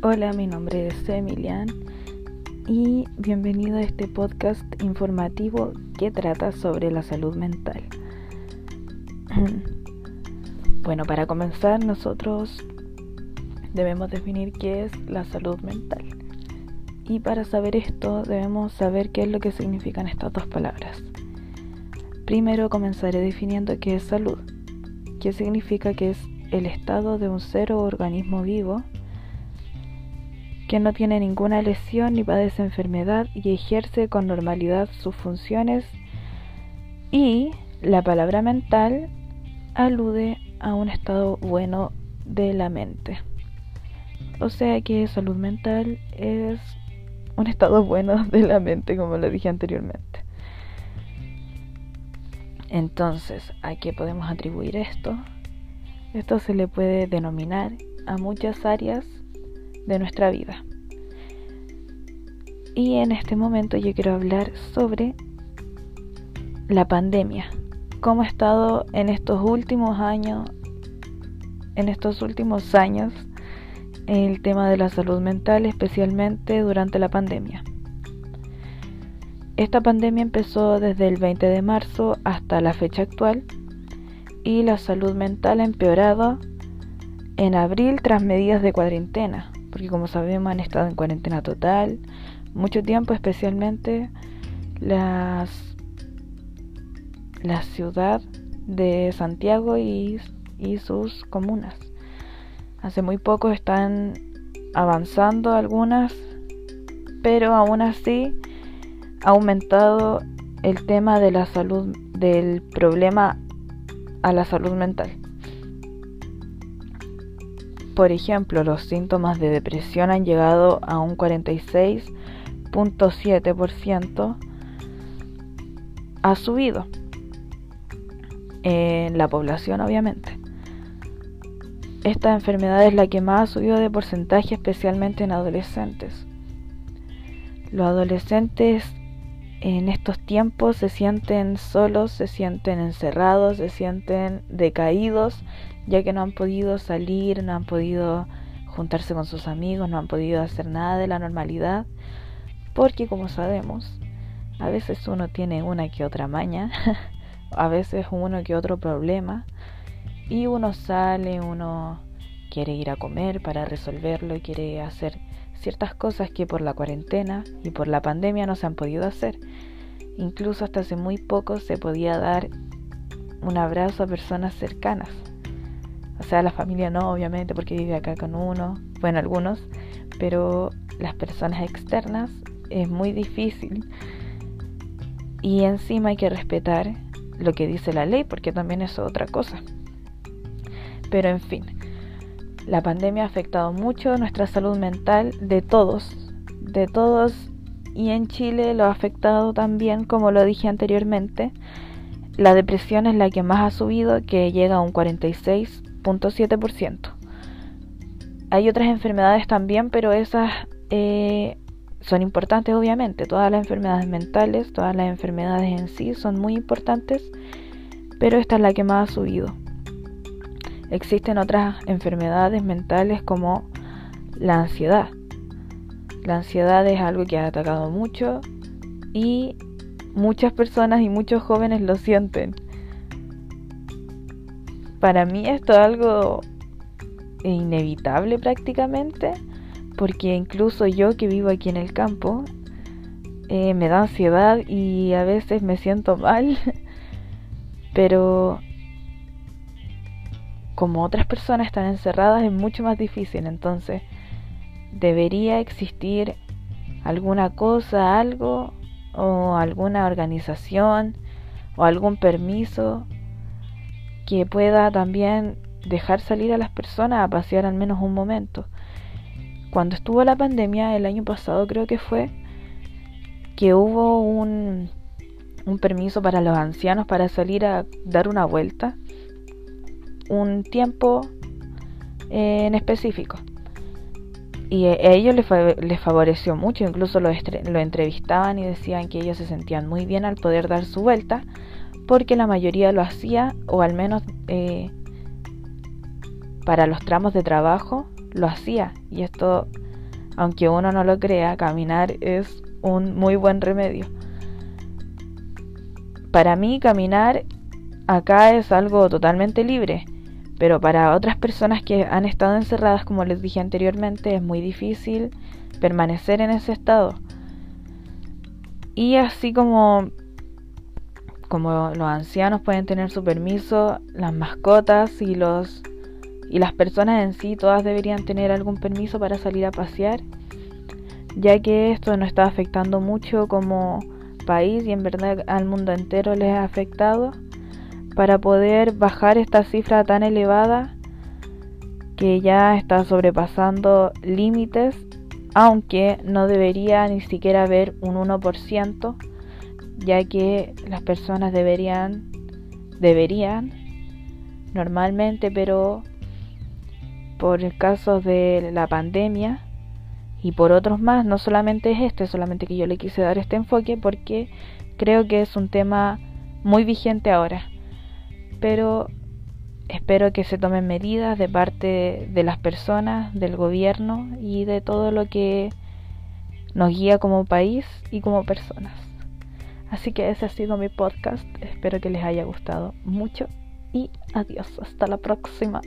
Hola, mi nombre es Emilian y bienvenido a este podcast informativo que trata sobre la salud mental. Bueno, para comenzar nosotros debemos definir qué es la salud mental. Y para saber esto debemos saber qué es lo que significan estas dos palabras. Primero comenzaré definiendo qué es salud, qué significa que es el estado de un ser o organismo vivo que no tiene ninguna lesión ni padece enfermedad y ejerce con normalidad sus funciones y la palabra mental alude a un estado bueno de la mente. O sea que salud mental es un estado bueno de la mente, como lo dije anteriormente. Entonces, ¿a qué podemos atribuir esto? Esto se le puede denominar a muchas áreas de nuestra vida. Y en este momento yo quiero hablar sobre la pandemia, cómo ha estado en estos últimos años, en estos últimos años, el tema de la salud mental, especialmente durante la pandemia. Esta pandemia empezó desde el 20 de marzo hasta la fecha actual y la salud mental ha empeorado en abril tras medidas de cuarentena, porque como sabemos han estado en cuarentena total mucho tiempo, especialmente las la ciudad de Santiago y, y sus comunas. Hace muy poco están avanzando algunas, pero aún así ha aumentado el tema de la salud, del problema a la salud mental. Por ejemplo, los síntomas de depresión han llegado a un 46.7%, ha subido en la población obviamente. Esta enfermedad es la que más ha subido de porcentaje, especialmente en adolescentes. Los adolescentes en estos tiempos se sienten solos, se sienten encerrados, se sienten decaídos, ya que no han podido salir, no han podido juntarse con sus amigos, no han podido hacer nada de la normalidad, porque como sabemos, a veces uno tiene una que otra maña, a veces uno que otro problema, y uno sale, uno quiere ir a comer para resolverlo y quiere hacer ciertas cosas que por la cuarentena y por la pandemia no se han podido hacer. Incluso hasta hace muy poco se podía dar un abrazo a personas cercanas. O sea, la familia no, obviamente, porque vive acá con uno, bueno, algunos, pero las personas externas es muy difícil. Y encima hay que respetar lo que dice la ley, porque también es otra cosa. Pero en fin, la pandemia ha afectado mucho nuestra salud mental de todos, de todos y en Chile lo ha afectado también, como lo dije anteriormente. La depresión es la que más ha subido, que llega a un 46.7%. Hay otras enfermedades también, pero esas eh, son importantes obviamente. Todas las enfermedades mentales, todas las enfermedades en sí son muy importantes, pero esta es la que más ha subido. Existen otras enfermedades mentales como la ansiedad. La ansiedad es algo que ha atacado mucho y muchas personas y muchos jóvenes lo sienten. Para mí esto es algo inevitable prácticamente, porque incluso yo que vivo aquí en el campo, eh, me da ansiedad y a veces me siento mal, pero como otras personas están encerradas es mucho más difícil, entonces debería existir alguna cosa, algo o alguna organización o algún permiso que pueda también dejar salir a las personas a pasear al menos un momento. Cuando estuvo la pandemia el año pasado creo que fue que hubo un, un permiso para los ancianos para salir a dar una vuelta un tiempo eh, en específico. Y a ellos les, favoreció mucho, incluso lo, lo entrevistaban y decían que ellos se sentían muy bien al poder dar su vuelta, porque la mayoría lo hacía, o al menos eh, para los tramos de trabajo, lo hacía. Y esto aunque uno no lo crea, caminar es un muy buen remedio. Para mí caminar acá es algo totalmente libre, pero para otras personas que han estado encerradas, como les dije anteriormente, es muy difícil permanecer en ese estado. Y así como como los ancianos pueden tener su permiso, las mascotas y los y las personas en sí todas deberían tener algún permiso para salir a pasear, ya que esto nos está afectando mucho como país y en verdad al mundo entero les ha afectado. Para poder bajar esta cifra tan elevada que ya está sobrepasando límites, aunque no debería ni siquiera haber un 1%, ya que las personas deberían, deberían, normalmente, pero por el caso de la pandemia y por otros más, no solamente es este, solamente que yo le quise dar este enfoque porque creo que es un tema muy vigente ahora. Pero espero que se tomen medidas de parte de las personas, del gobierno y de todo lo que nos guía como país y como personas. Así que ese ha sido mi podcast. Espero que les haya gustado mucho y adiós. Hasta la próxima.